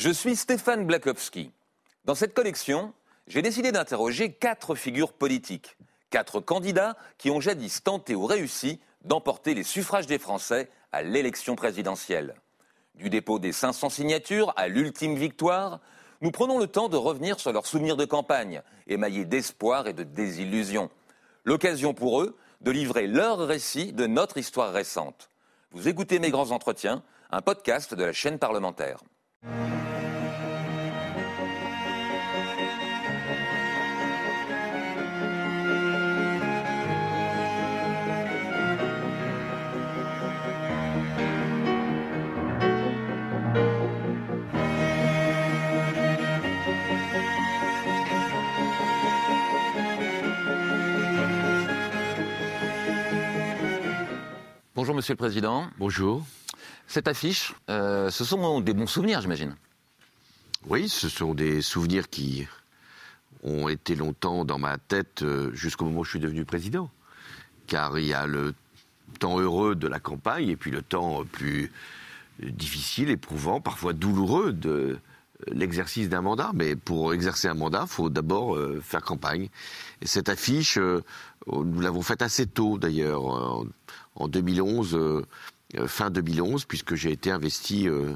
Je suis Stéphane Blakowski. Dans cette collection, j'ai décidé d'interroger quatre figures politiques, quatre candidats qui ont jadis tenté ou réussi d'emporter les suffrages des Français à l'élection présidentielle. Du dépôt des 500 signatures à l'ultime victoire, nous prenons le temps de revenir sur leurs souvenirs de campagne, émaillés d'espoir et de désillusion. L'occasion pour eux de livrer leur récit de notre histoire récente. Vous écoutez Mes Grands Entretiens, un podcast de la chaîne parlementaire. Bonjour Monsieur le Président. Bonjour. Cette affiche, euh, ce sont des bons souvenirs, j'imagine. Oui, ce sont des souvenirs qui ont été longtemps dans ma tête euh, jusqu'au moment où je suis devenu président. Car il y a le temps heureux de la campagne et puis le temps plus difficile, éprouvant, parfois douloureux de l'exercice d'un mandat. Mais pour exercer un mandat, il faut d'abord euh, faire campagne. Et cette affiche, nous l'avons faite assez tôt d'ailleurs, en 2011 euh, fin 2011, puisque j'ai été investi euh,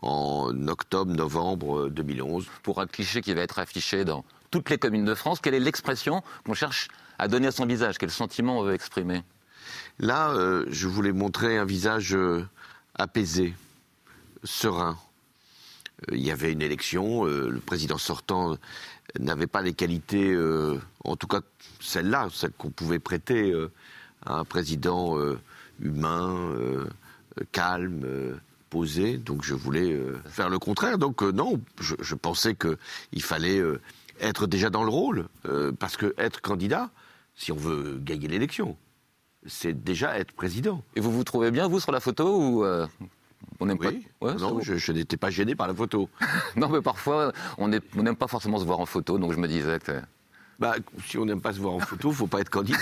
en octobre-novembre 2011. Euh, Pour un cliché qui va être affiché dans toutes les communes de France, quelle est l'expression qu'on cherche à donner à son visage? Quel sentiment on veut exprimer? Là, je voulais montrer un visage apaisé, serein. Il y avait une élection, le président sortant n'avait pas les qualités, en tout cas celle-là, celle, qu'on pouvait prêter à un président humain, euh, calme, euh, posé. Donc je voulais euh, faire le contraire. Donc non, je, pensais qu'il fallait être déjà dans le rôle, parce que être candidat, si on veut gagner l'élection, c'est déjà être président. Et vous vous trouvez bien, vous, sur la photo ou on n'aime oui. pas. non, je, n'étais pas gêné par la photo. non, mais parfois, on n'aime pas forcément se voir en photo, donc je me disais que. Bah, si on n'aime pas se voir en photo, il ne faut pas être candidat.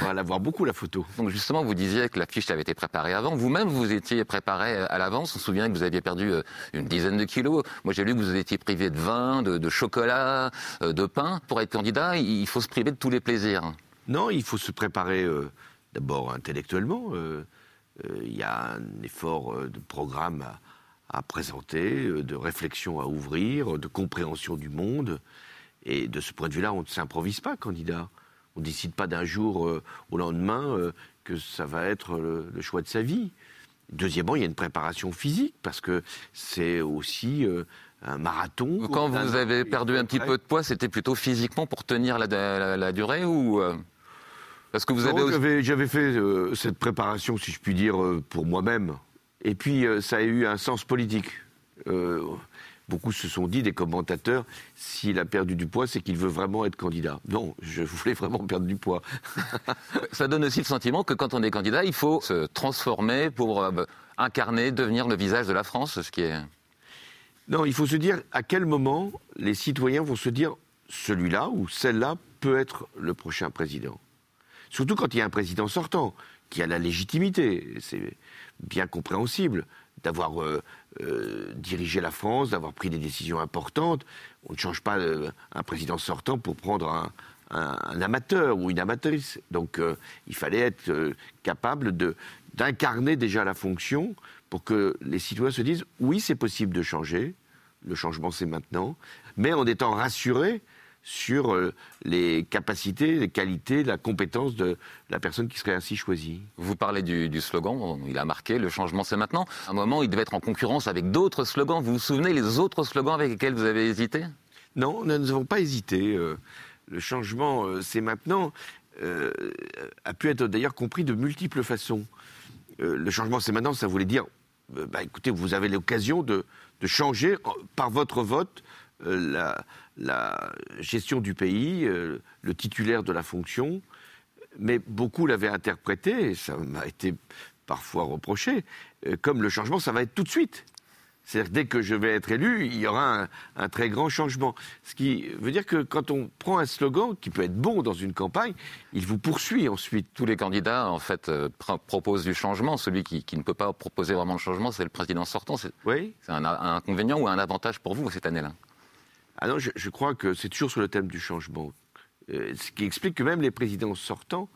on va la voir beaucoup, la photo. Donc justement, vous disiez que la fiche avait été préparée avant. Vous-même, vous étiez préparé à l'avance. On se souvient que vous aviez perdu euh, une dizaine de kilos. Moi, j'ai lu que vous étiez privé de vin, de, chocolat, euh, de pain. Pour être candidat, il faut se priver de tous les plaisirs. Non, il faut se préparer euh, d'abord intellectuellement. Il y a un effort de programme à présenter, de réflexion à ouvrir, de compréhension du monde. Et de ce point de vue-là, on ne s'improvise pas candidat. On ne décide pas d'un jour euh, au lendemain euh, que ça va être le, choix de sa vie. Deuxièmement, il y a une préparation physique, parce que c'est aussi euh, un marathon. Quand vous avez perdu un petit peu de poids, c'était plutôt physiquement pour tenir la, durée ou parce que vous avez j'avais fait cette préparation, si je puis dire, pour moi-même. Et puis ça a eu un sens politique. Beaucoup se sont dit, des commentateurs, s'il a perdu du poids, c'est qu'il veut vraiment être candidat. Non, je voulais vraiment perdre du poids. Ça donne aussi le sentiment que quand on est candidat, il faut se transformer pour euh, incarner, devenir le visage de la France, ce qui est... Non, il faut se dire à quel moment les citoyens vont se dire celui-là ou celle-là peut être le prochain président. Surtout quand il y a un président sortant qui a la légitimité. C'est bien compréhensible d'avoir euh, euh, dirigé la France, d'avoir pris des décisions importantes. On ne change pas euh, un président sortant pour prendre un, amateur ou une amatrice. Donc il fallait être capable d'incarner déjà la fonction pour que les citoyens se disent oui, c'est possible de changer, le changement c'est maintenant, mais en étant rassurés sur euh, les capacités, les qualités, la compétence de la personne qui serait ainsi choisie. Vous parlez du, slogan, il a marqué le changement c'est maintenant. À un moment, il devait être en concurrence avec d'autres slogans. Vous vous souvenez les autres slogans avec lesquels vous avez hésité? Non, nous n'avons pas hésité. Euh, le changement euh, c'est maintenant a pu être d'ailleurs compris de multiples façons. le changement c'est maintenant, ça voulait dire, bah, écoutez, vous avez l'occasion de, de changer par votre vote la, la gestion du pays, euh, le titulaire de la fonction, mais beaucoup l'avaient interprété, et ça m'a été parfois reproché, euh, comme le changement, ça va être tout de suite. C'est-à-dire dès que je vais être élu, il y aura un, très grand changement. Ce qui veut dire que quand on prend un slogan qui peut être bon dans une campagne, il vous poursuit ensuite. Tous les candidats, en fait, euh, proposent du changement. Celui qui, ne peut pas proposer vraiment le changement, c'est le président sortant. C'est oui. un, inconvénient ou un avantage pour vous cette année-là? Ah non, je, crois que c'est toujours sur le thème du changement. Euh, ce qui explique que même les présidents sortants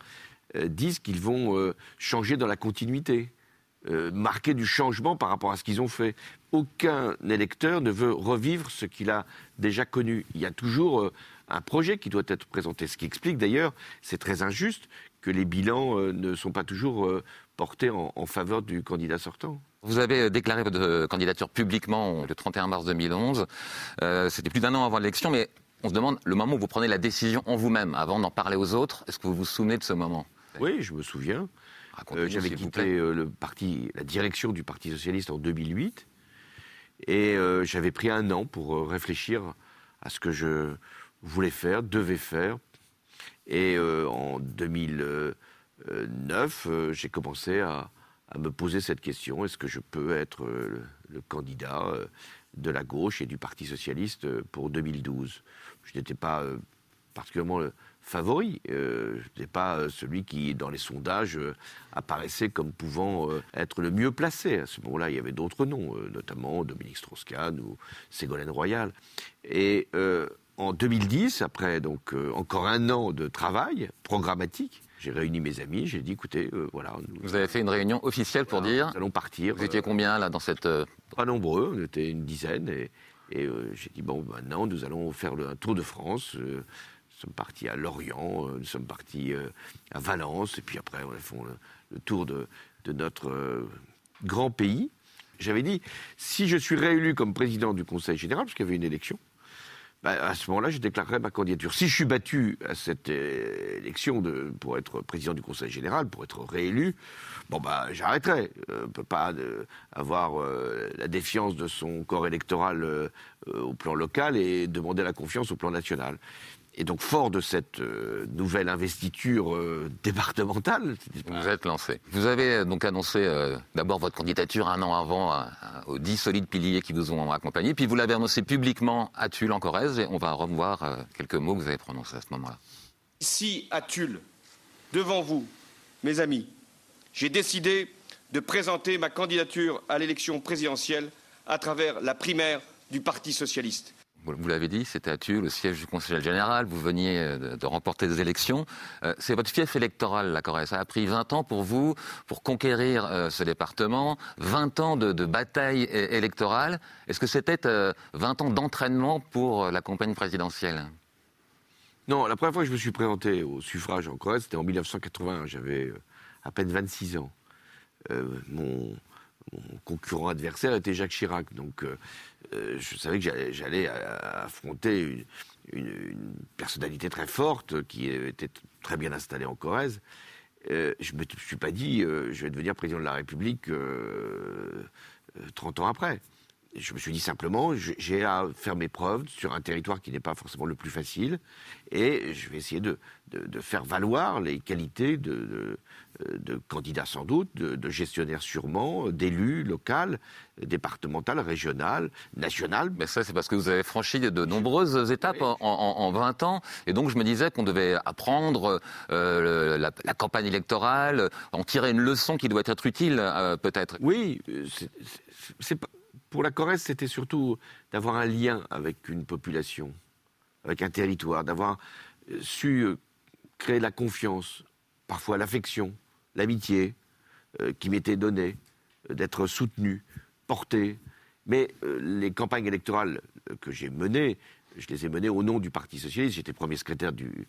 euh, disent qu'ils vont changer dans la continuité. Euh, marquer du changement par rapport à ce qu'ils ont fait. Aucun électeur ne veut revivre ce qu'il a déjà connu. Il y a toujours euh, un projet qui doit être présenté. Ce qui explique d'ailleurs, c'est très injuste, que les bilans euh, ne sont pas toujours portés en, faveur du candidat sortant. Vous avez déclaré votre candidature publiquement le 31 mars 2011. C'était plus d'un an avant l'élection, mais on se demande le moment où vous prenez la décision en vous-même, avant d'en parler aux autres. Est-ce que vous vous souvenez de ce moment? Oui, je me souviens. Euh, j'avais quitté euh, le parti, la direction du Parti socialiste en 2008 et euh, j'avais pris un an pour réfléchir à ce que je voulais faire, devais faire. Et en 2009, j'ai commencé à, me poser cette question est-ce que je peux être le, le candidat de la gauche et du Parti socialiste pour 2012 Je n'étais pas particulièrement favori. Euh, je n'étais pas euh, celui qui, dans les sondages, euh, apparaissait comme pouvant être le mieux placé. À ce moment-là, il y avait d'autres noms, notamment Dominique Strauss-Kahn ou Ségolène Royal. Et en 2010, après donc encore un an de travail programmatique, j'ai réuni mes amis, j'ai dit écoutez, voilà. Vous avez fait une réunion officielle pour dire. Nous allons partir. Vous étiez combien là dans cette. Pas nombreux, on était une dizaine et, et j'ai dit bon, maintenant nous allons faire le, un tour de France. Nous sommes partis à Lorient, euh, nous sommes partis euh, à Valence, et puis après, on a fait le, tour de, notre euh, grand pays. J'avais dit, si je suis réélu comme président du Conseil général, parce qu'il y avait une élection, bah, à ce moment-là, je déclarerai ma candidature. Si je suis battu à cette élection de, pour être président du Conseil général, pour être réélu, bon bah j'arrêterai. on ne peut pas avoir la défiance de son corps électoral au plan local et demander la confiance au plan national. Et donc, fort de cette euh, nouvelle investiture euh, départementale, vous êtes lancé. Vous avez euh, donc annoncé d'abord votre candidature un an avant aux dix solides piliers qui vous ont accompagné, puis vous l'avez annoncé publiquement à Tulle en Corrèze, et on va revoir quelques mots que vous avez prononcés à ce moment-là. Ici, à Tulle, devant vous, mes amis, j'ai décidé de présenter ma candidature à l'élection présidentielle à travers la primaire du Parti socialiste vous l'avez dit, c'était à Tulle, le siège du Conseil général, vous veniez euh, de, remporter des élections. Euh, c'est votre fief électoral, la Corée. Ça a pris 20 ans pour vous, pour conquérir euh, ce département, 20 ans de, bataille électorale. Est-ce que c'était 20 ans d'entraînement pour la campagne présidentielle? Non, la première fois que je me suis présenté au suffrage en Corée, c'était en 1981. J'avais à peine 26 ans. mon mon concurrent adversaire était Jacques Chirac. Donc euh, euh, je savais que j'allais affronter une, personnalité très forte qui était très bien installée en Corrèze. Euh, je ne me suis pas dit je vais devenir président de la République 30 ans après. Je me suis dit simplement, j'ai à faire mes preuves sur un territoire qui n'est pas forcément le plus facile, et je vais essayer de, faire valoir les qualités de, de candidats sans doute, de, gestionnaires sûrement, d'élus local, départemental, régional, national. Mais ça, c'est parce que vous avez franchi de nombreuses étapes en, 20 ans. Et donc, je me disais qu'on devait apprendre euh, la, campagne électorale, en tirer une leçon qui doit être utile, euh, peut-être. Oui, c'est pas pour la Corrèze, c'était surtout d'avoir un lien avec une population, avec un territoire, d'avoir euh, su euh, créer la confiance, parfois l'affection, l'amitié euh, qui m'était donnée, d'être soutenu, porté. Mais les campagnes électorales que j'ai menées, je les ai menées au nom du Parti socialiste. J'étais premier secrétaire du,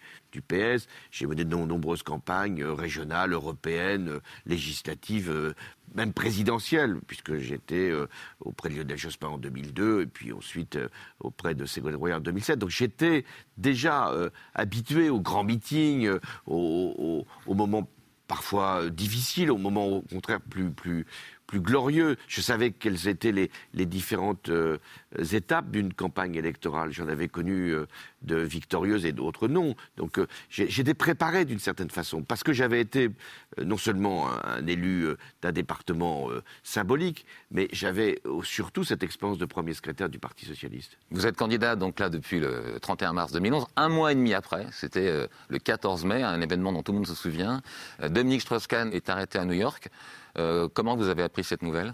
PS. J'ai mené de nombreuses campagnes régionales, européennes, législatives, même présidentielles, puisque j'étais euh, auprès de Lionel Jospin en 2002 et puis ensuite euh, auprès de Ségolène Royal en 2007. Donc j'étais déjà euh, habitué aux grands meetings, aux, moments parfois difficiles, aux moments au contraire plus, plus glorieux. Je savais quelles étaient les, différentes euh, étapes d'une campagne électorale. J'en avais connu euh, de victorieuses et d'autres non. Donc euh, j'étais préparé d'une certaine façon, parce que j'avais été non seulement un, élu d'un département symbolique, mais j'avais surtout cette expérience de premier secrétaire du Parti socialiste. Vous êtes candidat donc là depuis le 31 mars 2011, un mois et demi après, c'était le 14 mai, un événement dont tout le monde se souvient. Dominique Strauss-Kahn est arrêté à New York. Euh, comment vous avez appris cette nouvelle?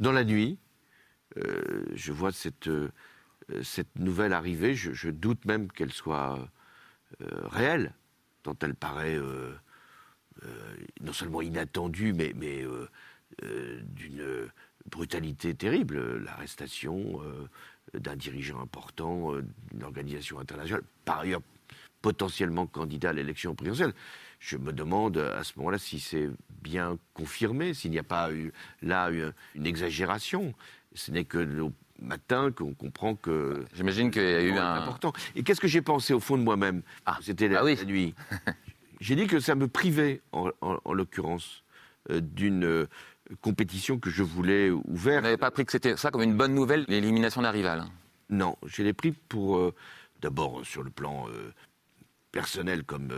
Dans la nuit, euh, je vois cette, euh, cette nouvelle arriver. Je, doute même qu'elle soit réelle, tant elle paraît non seulement inattendue, mais, mais d'une brutalité terrible. L'arrestation d'un dirigeant important d'une organisation internationale, par ailleurs potentiellement candidat à l'élection présidentielle. Je me demande à ce moment-là si c'est bien confirmé, s'il n'y a pas eu là une exagération. Ce n'est que le matin qu'on comprend que. J'imagine qu'il y a eu un. Important. Et qu'est-ce que j'ai pensé au fond de moi-même? Ah, C'était la, ah oui. nuit. j'ai dit que ça me privait, en, l'occurrence, euh, d'une euh, compétition que je voulais ouverte. Vous n'avez pas pris que c'était ça comme une bonne nouvelle, l'élimination d'un rival Non, je l'ai pris pour, euh, d'abord sur le plan personnel, comme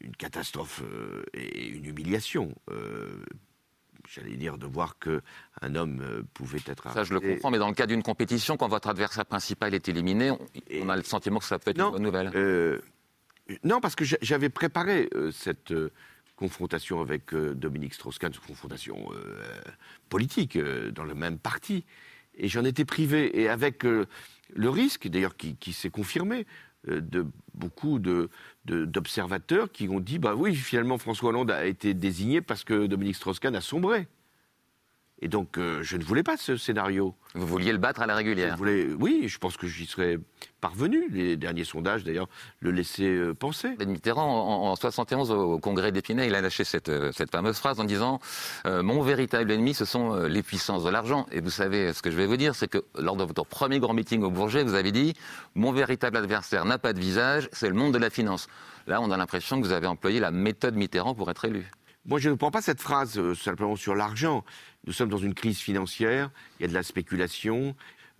une catastrophe euh, et une humiliation. Euh, j'allais dire de voir que un homme euh, pouvait être Ça, je le comprends, mais dans le cas d'une compétition, quand votre adversaire principal est éliminé, on, a le sentiment que ça peut être une bonne nouvelle. non, parce que j'avais préparé cette confrontation avec Dominique Strauss-Kahn, une confrontation politique dans le même parti, et j'en étais privé, et avec le risque, d'ailleurs, qui, qui s'est confirmé, de beaucoup de, d'observateurs qui ont dit bah oui, finalement, François Hollande a été désigné parce que Dominique Strauss-Kahn a sombré. Et donc, euh, je ne voulais pas ce scénario. Vous vouliez le battre à la régulière Oui, je pense que j'y serais parvenu. Les derniers sondages, d'ailleurs, le laissaient euh, penser. Mitterrand, en, 71, au congrès d'Épinay, il a lâché cette, euh, cette, fameuse phrase en disant Mon véritable ennemi, ce sont les puissances de l'argent. Et vous savez, ce que je vais vous dire, c'est que lors de votre premier grand meeting au Bourget, vous avez dit Mon véritable adversaire n'a pas de visage, c'est le monde de la finance. Là, on a l'impression que vous avez employé la méthode Mitterrand pour être élu. Moi, je ne prends pas cette phrase simplement sur l'argent. Nous sommes dans une crise financière, il y a de la spéculation,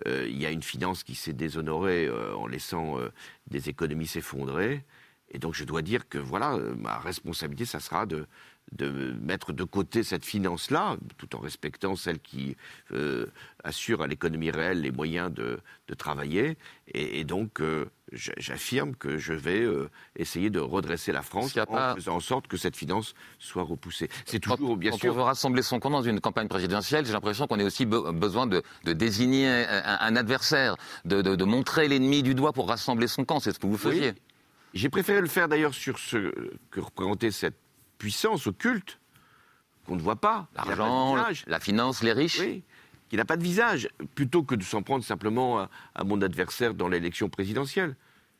euh, il y a une finance qui s'est déshonorée euh, en laissant euh, des économies s'effondrer. Et donc je dois dire que voilà, ma responsabilité, ça sera de, de mettre de côté cette finance-là, tout en respectant celle qui euh, assure à l'économie réelle les moyens de, travailler. Et, donc, euh, j'affirme que je vais euh, essayer de redresser la France en faisant en sorte que cette finance soit repoussée. C'est toujours, bien sûr... on veut rassembler son camp dans une campagne présidentielle, j'ai l'impression qu'on a aussi besoin de, désigner un, adversaire, de, montrer l'ennemi du doigt pour rassembler son camp. C'est ce que vous faisiez. J'ai préféré le faire d'ailleurs sur ce que représentait cette puissance occulte qu'on ne voit pas. L'argent, la finance, les riches. Oui, qui n'a pas de visage, plutôt que de s'en prendre simplement à, mon adversaire dans l'élection présidentielle.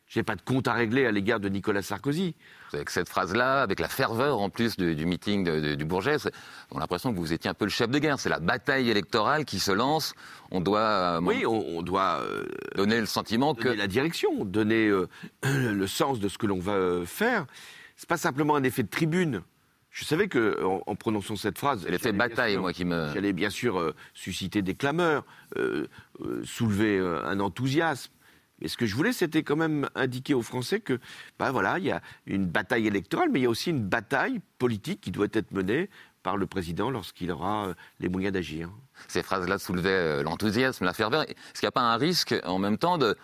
Je n'ai pas de compte à régler à l'égard de Nicolas Sarkozy. Avec cette phrase-là, avec la ferveur en plus du, meeting du Bourget, on a l'impression que vous étiez un peu le chef de guerre. C'est la bataille électorale qui se lance. On doit. Euh, oui, on, doit. Euh, donner le sentiment donner que. la direction, donner euh, le sens de ce que l'on va faire. C'est pas simplement un effet de tribune. Je savais que, en, prononçant cette phrase, l'effet bataille, moi qui me, j'allais bien sûr euh, susciter des clameurs, soulever un enthousiasme. Mais ce que je voulais, c'était quand même indiquer aux Français que, bah voilà, il y a une bataille électorale, mais il y a aussi une bataille politique qui doit être menée par le président lorsqu'il aura les moyens d'agir. Ces phrases-là soulevaient l'enthousiasme, la ferveur. Est-ce qu'il n'y a pas un risque, en même temps, de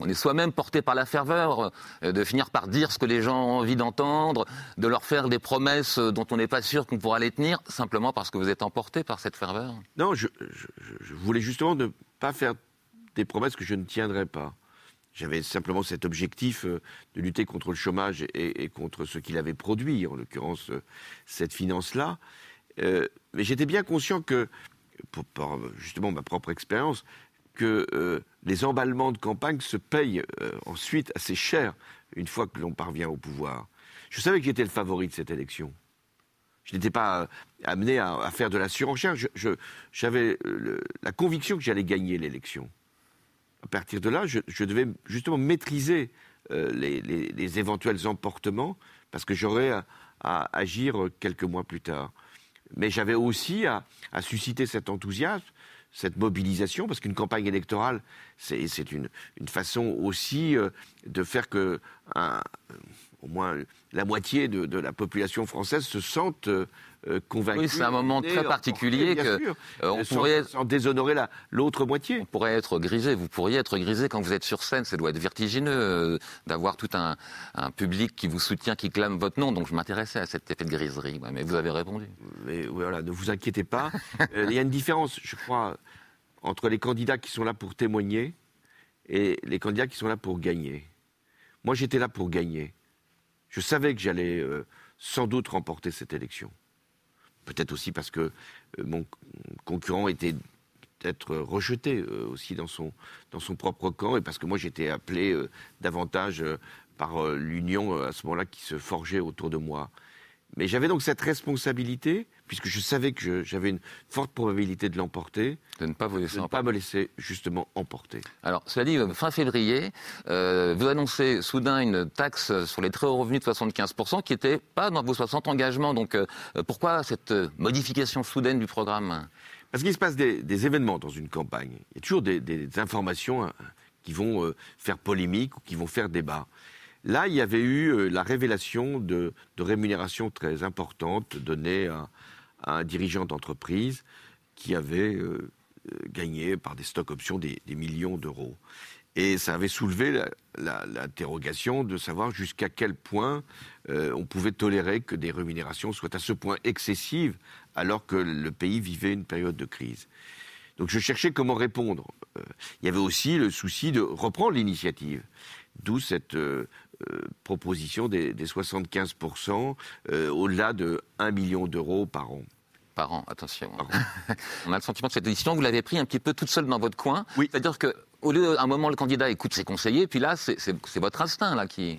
on est soi-même porté par la ferveur, euh, de finir par dire ce que les gens ont envie d'entendre, de leur faire des promesses dont on n'est pas sûr qu'on pourra les tenir, simplement parce que vous êtes emporté par cette ferveur? Non, je, voulais justement ne pas faire des promesses que je ne tiendrais pas. J'avais simplement cet objectif euh, de lutter contre le chômage et, contre ce qu'il avait produit, en l'occurrence euh, cette finance-là. mais j'étais bien conscient que, par justement ma propre expérience, que euh, les emballements de campagne se payent euh, ensuite assez cher une fois que l'on parvient au pouvoir. Je savais que j'étais le favori de cette élection. Je n'étais pas euh, amené à, faire de la surenchère. J'avais la conviction que j'allais gagner l'élection. À partir de là, je, devais justement maîtriser les, éventuels emportements parce que j'aurais à, agir quelques mois plus tard. mais j'avais aussi à, susciter cet enthousiasme, cette mobilisation, parce qu'une campagne électorale, c'est une, façon aussi euh, de faire que au moins la moitié de, la population française se sente euh, euh, convaincu. Oui, c'est un moment très particulier que euh, on pourrait sans déshonorer l'autre moitié. On pourrait être grisé. Vous pourriez être grisé quand vous êtes sur scène. Ça doit être vertigineux euh, d'avoir tout un, public qui vous soutient, qui clame votre nom. Donc je m'intéressais à cet effet de griserie. mais vous avez répondu. Mais voilà, ne vous inquiétez pas. Il y a une différence, je crois, entre les candidats qui sont là pour témoigner et les candidats qui sont là pour gagner. Moi, j'étais là pour gagner. Je savais que j'allais sans doute remporter cette élection. Peut-être aussi parce que euh, mon concurrent était peut-être rejeté euh, aussi dans son, propre camp et parce que moi j'étais appelé euh, davantage par l'union à ce moment-là qui se forgeait autour de moi. Mais j'avais donc cette responsabilité, puisque je savais que j'avais une forte probabilité de l'emporter, de ne pas vous laisser, de ne pas me laisser justement emporter. Alors, cela dit, fin février, euh, vous annoncez soudain une taxe sur les très hauts revenus de 75%, qui n'était pas dans vos 60 engagements. Donc, euh, pourquoi cette modification soudaine du programme? Parce qu'il se passe des, événements dans une campagne. Il y a toujours des, informations hein, qui vont euh, faire polémique ou qui vont faire débat. Là, il y avait eu euh, la révélation de, rémunérations très importantes données à, un dirigeant d'entreprise qui avait euh, euh, gagné par des stocks options des, millions d'euros. Et ça avait soulevé l'interrogation de savoir jusqu'à quel point on pouvait tolérer que des rémunérations soient à ce point excessives alors que le pays vivait une période de crise. Donc je cherchais comment répondre. il y avait aussi le souci de reprendre l'initiative. D'où cette proposition des, 75% euh, au-delà de 1 million d'euros par an. Par an, attention. On a le sentiment que cette décision, vous l'avez pris un petit peu toute seule dans votre coin. Oui. C'est-à-dire qu'au lieu, un moment, le candidat écoute ses conseillers, puis là, c'est votre instinct là qui.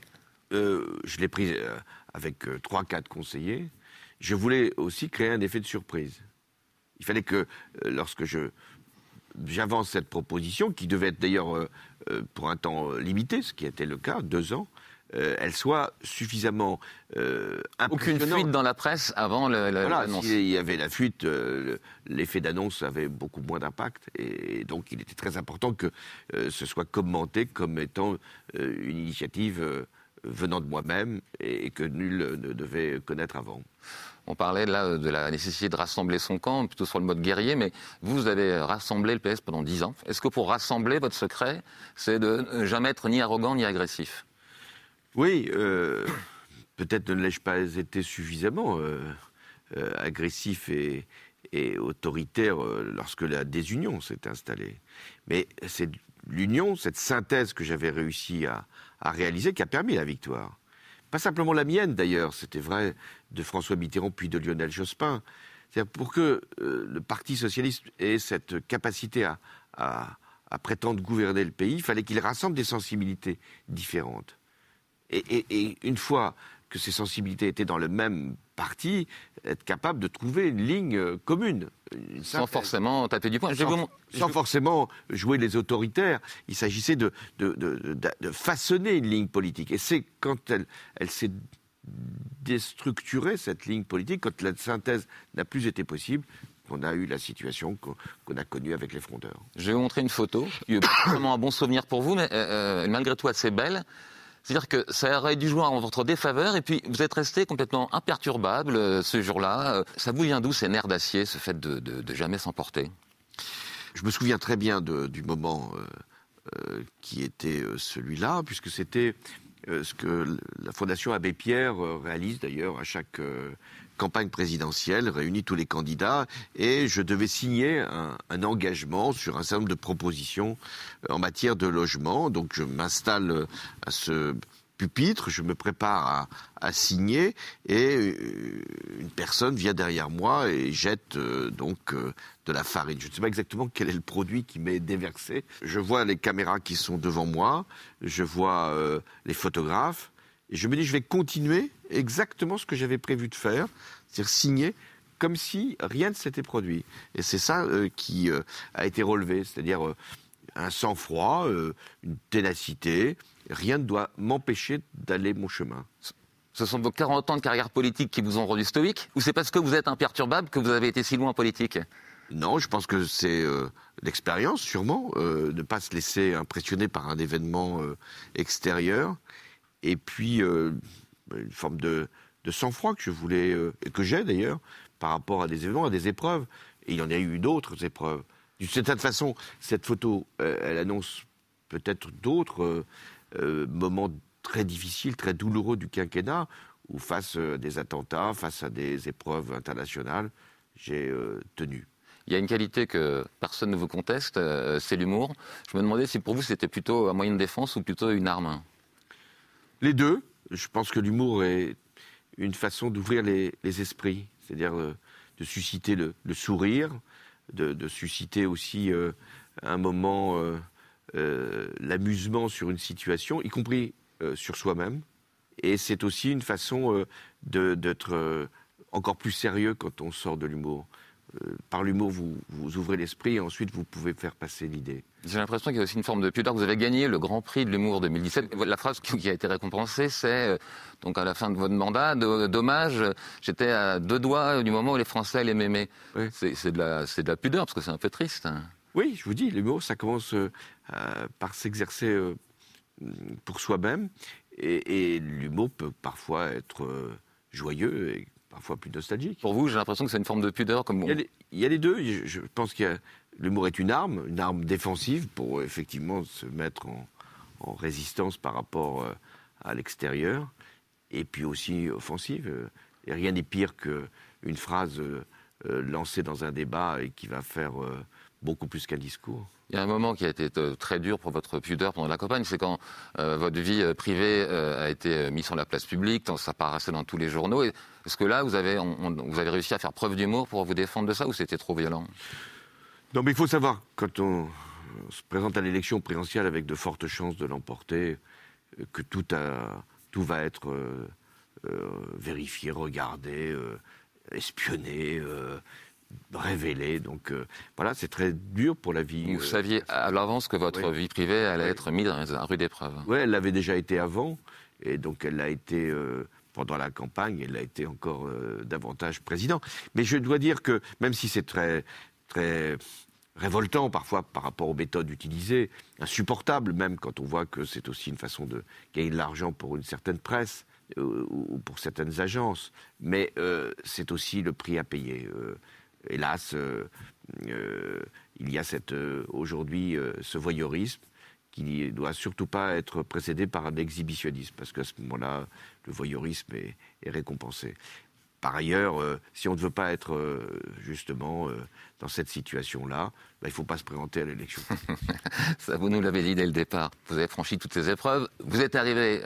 Euh, je l'ai pris avec 3-4 conseillers. Je voulais aussi créer un effet de surprise. Il fallait que, lorsque je j'avance cette proposition, qui devait être d'ailleurs pour un temps limité, ce qui était le cas, deux ans, euh, elle soit suffisamment euh, Aucune fuite dans la presse avant l'annonce. S'il y avait la fuite, euh, l'effet d'annonce avait beaucoup moins d'impact. Et, donc il était très important que ce soit commenté comme étant une initiative venant de moi-même et, que nul ne devait connaître avant. On parlait là de la nécessité de rassembler son camp, plutôt sur le mode guerrier, mais vous avez rassemblé le PS pendant dix ans. Est-ce que pour rassembler, votre secret, c'est de ne jamais être ni arrogant ni agressif? Oui, euh, peut-être ne l'ai-je pas été suffisamment euh, euh, agressif et, autoritaire lorsque la désunion s'est installée. Mais c'est l'union, cette synthèse que j'avais réussi à, réaliser qui a permis la victoire. Pas simplement la mienne d'ailleurs, c'était vrai de François Mitterrand puis de Lionel Jospin. pour que le Parti socialiste ait cette capacité à prétendre gouverner le pays, il fallait qu'il rassemble des sensibilités différentes. Et, une fois que ces sensibilités étaient dans le même parti, être capable de trouver une ligne euh, commune. sans forcément taper du poing. Sans, forcément jouer les autoritaires. Il s'agissait de, façonner une ligne politique. Et c'est quand elle, elle s'est déstructurée, cette ligne politique, quand la synthèse n'a plus été possible, qu'on a eu la situation qu'on a connue avec les frondeurs. Je vais vous montrer une photo, qui est vraiment un bon souvenir pour vous, mais euh, euh, malgré tout assez belle. C'est-à-dire que ça aurait dû jouer en votre défaveur et puis vous êtes resté complètement imperturbable euh, ce jour-là. Ça vous vient d'où ces nerfs d'acier, ce fait de, de, jamais s'emporter? Je me souviens très bien du moment euh, euh, qui était celui-là, puisque c'était ce que la Fondation Abbé Pierre réalise d'ailleurs à chaque campagne présidentielle, réunit tous les candidats, et je devais signer un, engagement sur un certain nombre de propositions euh, en matière de logement. Donc je m'installe euh, à ce pupitre, je me prépare à, signer, et euh, une personne vient derrière moi et jette donc de la farine. Je ne sais pas exactement quel est le produit qui m'est déversé. Je vois les caméras qui sont devant moi, je vois les photographes, et je me dis, je vais continuer exactement ce que j'avais prévu de faire, c'est-à-dire signer comme si rien ne s'était produit. Et c'est ça euh, qui euh, a été relevé, c'est-à-dire euh, un sang-froid, une ténacité. Rien ne doit m'empêcher d'aller mon chemin. Ce sont vos 40 ans de carrière politique qui vous ont rendu stoïque Ou c'est parce que vous êtes imperturbable que vous avez été si loin en politique? Non, je pense que c'est l'expérience, sûrement, de ne pas se laisser impressionner par un événement extérieur. Et puis, une forme de, sang-froid que je voulais, et que j'ai d'ailleurs, par rapport à des événements, à des épreuves. Et il y en a eu d'autres épreuves. D'une certaine façon, cette photo, elle annonce peut-être d'autres moments très difficile, très douloureux du quinquennat, où face à euh, des attentats, face à des épreuves internationales, j'ai euh, tenu. Il y a une qualité que personne ne vous conteste, euh, c'est l'humour. Je me demandais si pour vous c'était plutôt un moyen de défense ou plutôt une arme? Les deux. Je pense que l'humour est une façon d'ouvrir les, esprits, c'est-à-dire de susciter le, sourire, de, susciter aussi un moment l'amusement sur une situation, y compris euh, sur soi-même. Et c'est aussi une façon euh, d'être euh, encore plus sérieux quand on sort de l'humour. Par l'humour, vous, vous, ouvrez l'esprit et ensuite vous pouvez faire passer l'idée. J'ai l'impression qu'il y a aussi une forme de pudeur. Vous avez gagné le Grand Prix de l'humour 2017. La phrase qui a été récompensée, c'est donc à la fin de votre mandat, dommage, j'étais à deux doigts du moment où les Français allaient m'aimer. C'est de, la, de la pudeur parce que c'est un peu triste. Hein. Oui, je vous dis, l'humour, ça commence par s'exercer pour soi-même. Et, l'humour peut parfois être euh, joyeux et parfois plus nostalgique. Pour vous, j'ai l'impression que c'est une forme de pudeur comme il, y a les, deux. Je pense que l'humour est une arme, une arme défensive pour effectivement se mettre en, résistance par rapport euh, à l'extérieur, et puis aussi offensive. Et rien n'est pire qu'une phrase euh, lancée dans un débat et qui va faire beaucoup plus qu'un discours. Il y a un moment qui a été euh, très dur pour votre pudeur pendant la campagne, c'est quand euh, votre vie euh, privée a été mise sur la place publique, ça paraissait dans tous les journaux. Est-ce que là, vous avez, vous avez réussi à faire preuve d'humour pour vous défendre de ça ou c'était trop violent? Non, mais il faut savoir, quand on se présente à l'élection présidentielle avec de fortes chances de l'emporter, que tout, a, tout va être vérifié, regardé, espionné révélé. Donc euh, voilà, c'est très dur pour la vie. Vous euh, saviez à l'avance que votre vie privée allait être mise dans un rue d'épreuve. Oui, elle l'avait déjà été avant, et donc elle l'a été euh, pendant la campagne, elle l'a été encore davantage président. Mais je dois dire que même si c'est très très révoltant parfois par rapport aux méthodes utilisées, insupportable même quand on voit que c'est aussi une façon de gagner de l'argent pour une certaine presse ou pour certaines agences, mais c'est aussi le prix à payer hélas, euh, euh, il y a euh, aujourd'hui ce voyeurisme qui ne doit surtout pas être précédé par un exhibitionnisme, parce qu'à ce moment-là, le voyeurisme est, récompensé. Par ailleurs, si on ne veut pas être justement dans cette situation-là, bah, il ne faut pas se présenter à l'élection. Vous nous l'avez dit dès le départ. Vous avez franchi toutes ces épreuves. Vous êtes arrivé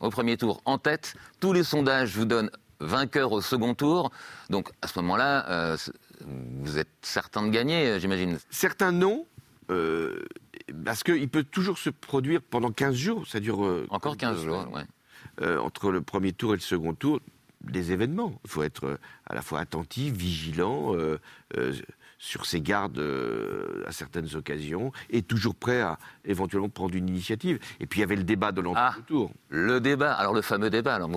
au premier tour en tête. Tous les sondages vous donnent vainqueur au second tour. Donc à ce moment-là, vous êtes certain de gagner, euh, j'imagine. Certains non. Euh, parce qu'il peut toujours se produire pendant 15 jours, ça dure... Euh, Encore 15 jours, oui. entre le premier tour et le second tour, des événements. Il faut être à la fois attentif, vigilant, sur ses gardes à certaines occasions, et toujours prêt à éventuellement prendre une initiative. Et puis il y avait le débat de l'entre-tour. Ah, le débat, alors le fameux débat. Alors,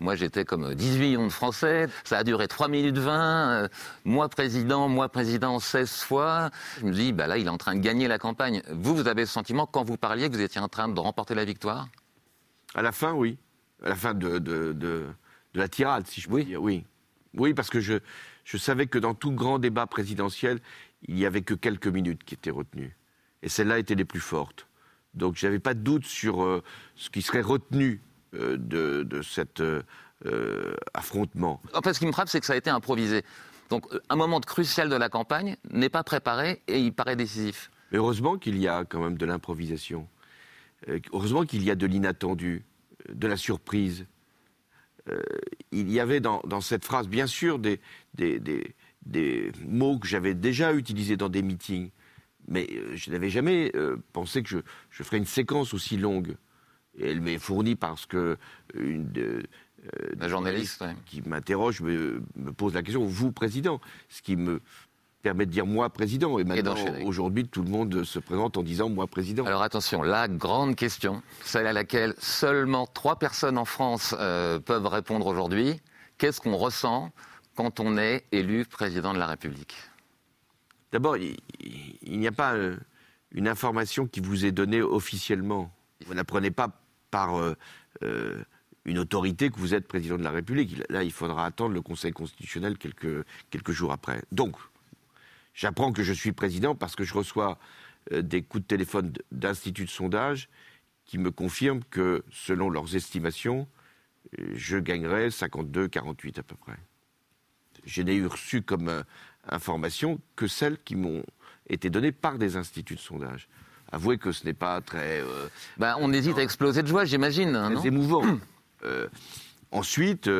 moi, j'étais comme 18 millions de Français. Ça a duré 3 minutes 20. Euh, moi, président, moi, président 16 fois. Je me dis, bah là, il est en train de gagner la campagne. Vous, vous avez le sentiment, quand vous parliez, que vous étiez en train de remporter la victoire? À la fin, oui. À la fin de, de, de, la tirade, si je puis dire. Oui. Oui, parce que je, je savais que dans tout grand débat présidentiel, il n'y avait que quelques minutes qui étaient retenues. Et celles-là étaient les plus fortes. Donc je n'avais pas de doute sur euh, ce qui serait retenu euh, de, de cet euh, affrontement. fait, ce qui me frappe, c'est que ça a été improvisé. Donc, un moment crucial de la campagne n'est pas préparé et il paraît décisif. Mais heureusement qu'il y a quand même de l'improvisation. Heureusement qu'il y a de l'inattendu, de la surprise. Il y avait dans, cette phrase, bien sûr, des, des, des mots que j'avais déjà utilisés dans des meetings, mais je n'avais jamais pensé que je, je ferais une séquence aussi longue. Elle m'est fournie parce que une de, euh, journaliste qui m'interroge me, pose la question, vous, président, ce qui me permet de dire moi président. Et maintenant, aujourd'hui, tout le monde se présente en disant moi président. Alors attention, la grande question, celle à laquelle seulement trois personnes en France euh, peuvent répondre aujourd'hui. Qu'est-ce qu'on ressent quand on est élu président de la République? D'abord, il, il n'y a pas euh, une information qui vous est donnée officiellement. Vous n'apprenez pas par euh, une autorité que vous êtes président de la République. Là, il faudra attendre le Conseil constitutionnel quelques, quelques jours après. Donc, j'apprends que je suis président parce que je reçois euh, des coups de téléphone d'instituts de sondage qui me confirment que, selon leurs estimations, euh, je gagnerai 52-48 à peu près. Je n'ai eu reçu comme euh, information que celles qui m'ont été données par des instituts de sondage. Avouez que ce n'est pas très, euh, Ben, On hésite à exploser de joie, j'imagine. hein, non? émouvant. Euh, ensuite,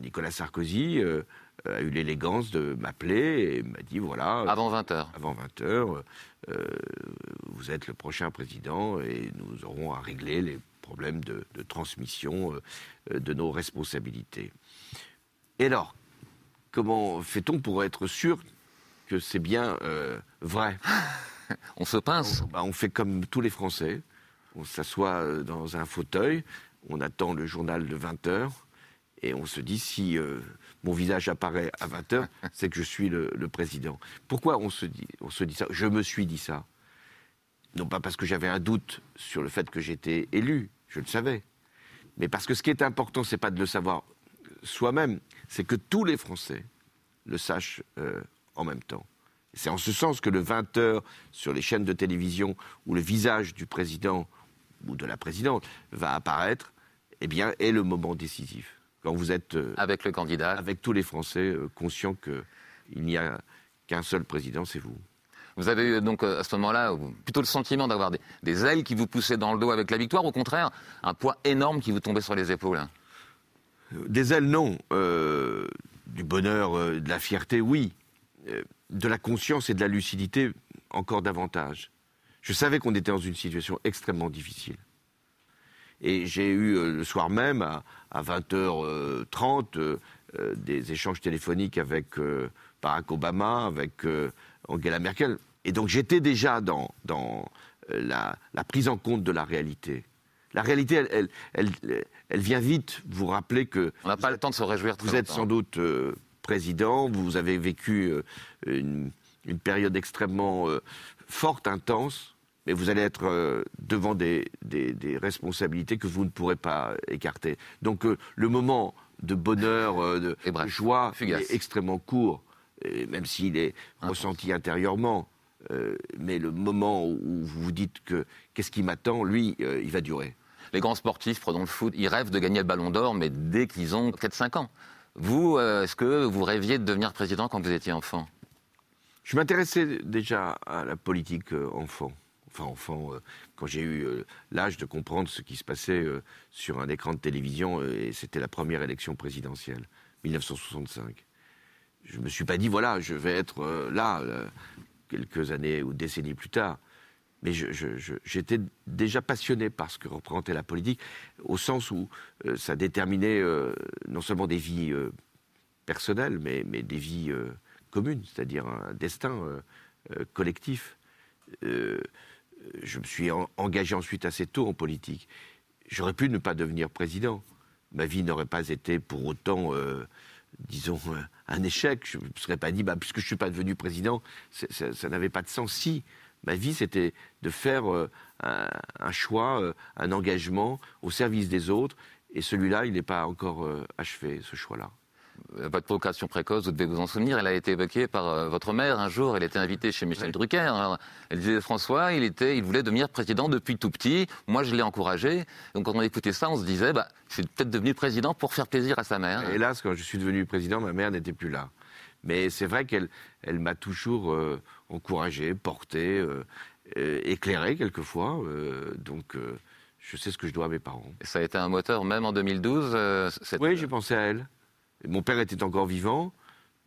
Nicolas Sarkozy a eu l'élégance de m'appeler et m'a dit voilà, Avant 20h. avant 20h, vous êtes le prochain président et nous aurons à régler les problèmes de, de transmission euh, euh, de nos responsabilités. Et alors, comment fait-on pour être sûr que c'est bien euh, vrai? On se pince. Bah, On fait comme tous les Français. On s'assoit euh, dans un fauteuil, on attend le journal de 20h et on se dit si euh, mon visage apparaît à 20h, c'est que je suis le, président. Pourquoi on se, dit, on se dit ça? Je me suis dit ça. Non pas parce que j'avais un doute sur le fait que j'étais élu, je le savais. Mais parce que ce qui est important, c'est pas de le savoir soi-même, c'est que tous les Français le sachent euh, en même temps. C'est en ce sens que le 20h sur les chaînes de télévision où le visage du président ou de la présidente va apparaître, eh bien, est le moment décisif. Quand vous êtes euh, Avec le candidat. avec tous les Français euh, conscients qu'il n'y a qu'un seul président, c'est vous. Vous avez eu donc euh, à ce moment-là plutôt le sentiment d'avoir des, des ailes qui vous poussaient dans le dos avec la victoire, au contraire, un poids énorme qui vous tombait sur les épaules. hein? Des ailes, non. Euh, du bonheur, euh, de la fierté, oui. Euh, de la conscience et de la lucidité, encore davantage. Je savais qu'on était dans une situation extrêmement difficile. Et j'ai eu euh, le soir même, à, à 20h30, euh, euh, des échanges téléphoniques avec Barack Obama, avec Angela Merkel. Et donc j'étais déjà dans, dans la, la prise en compte de la réalité. La réalité, elle, elle, elle, elle vient vite vous rappeler que On n'a pas le temps de se réjouir très vous êtes sans doute euh, président, vous avez vécu euh, une, une période extrêmement euh, forte, intense, mais vous allez être euh, devant des, des- des responsabilités que vous ne pourrez pas écarter. Donc euh, le moment de bonheur, euh, de, Et bref, de joie fugace. est extrêmement court, et même s'il est ressenti intérieurement. euh, mais le moment où vous vous dites que qu'est-ce qui m'attend, lui, euh, il va durer. Les grands sportifs, prenons le foot, ils rêvent de gagner le ballon d'or, mais dès qu'ils ont 4-5 ans. Vous, euh, est-ce que vous rêviez de devenir président quand vous étiez enfant? Je m'intéressais déjà à la politique enfant. Enfin, enfant, euh, quand j'ai eu euh, l'âge de comprendre ce qui se passait euh, sur un écran de télévision, et c'était la première élection présidentielle, 1965. Je me suis pas dit, voilà, je vais être là, quelques années ou décennies plus tard. Mais j'étais déjà passionné par ce que représentait la politique, au sens où ça déterminait non seulement des vies personnelles, mais, des vies communes, c'est-à-dire un destin collectif. Je me suis en- engagé ensuite assez tôt en politique. J'aurais pu ne pas devenir président. Ma vie n'aurait pas été pour autant, euh, disons, euh, un échec. Je ne me serais pas dit, bah, puisque je ne suis pas devenu président, ça, n'avait pas de sens. Si, ma vie, c'était de faire euh, un, choix, un engagement au service des autres. Et celui-là, il n'est pas encore achevé, ce choix-là. Votre vocation précoce, vous devez vous en souvenir, elle a été évoquée par euh, votre mère un jour. Elle était invitée chez Michel Drucker. Alors, elle disait François, il, était, il voulait devenir président depuis tout petit. Moi, je l'ai encouragé. Donc, quand on écoutait ça, on se disait bah, c'est peut-être devenu président pour faire plaisir à sa mère. Hélas, quand je suis devenu président, ma mère n'était plus là. Mais c'est vrai qu'elle elle m'a toujours euh, encouragé, porté, euh, euh, éclairé quelquefois. donc, je sais ce que je dois à mes parents. Et ça a été un moteur, même en 2012. euh, cette- Oui, j'ai pensé à elle. Mon père était encore vivant.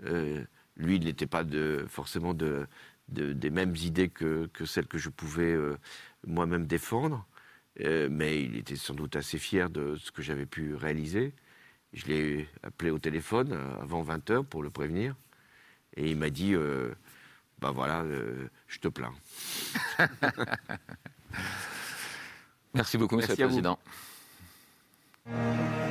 Euh, lui, il n'était pas de, forcément de, de- des mêmes idées que, que celles que je pouvais euh, moi-même défendre. Euh, mais il était sans doute assez fier de ce que j'avais pu réaliser. Je l'ai appelé au téléphone avant 20h pour le prévenir. Et il m'a dit, euh, bah voilà, euh, je te plains. Merci beaucoup, Monsieur le Président. Vous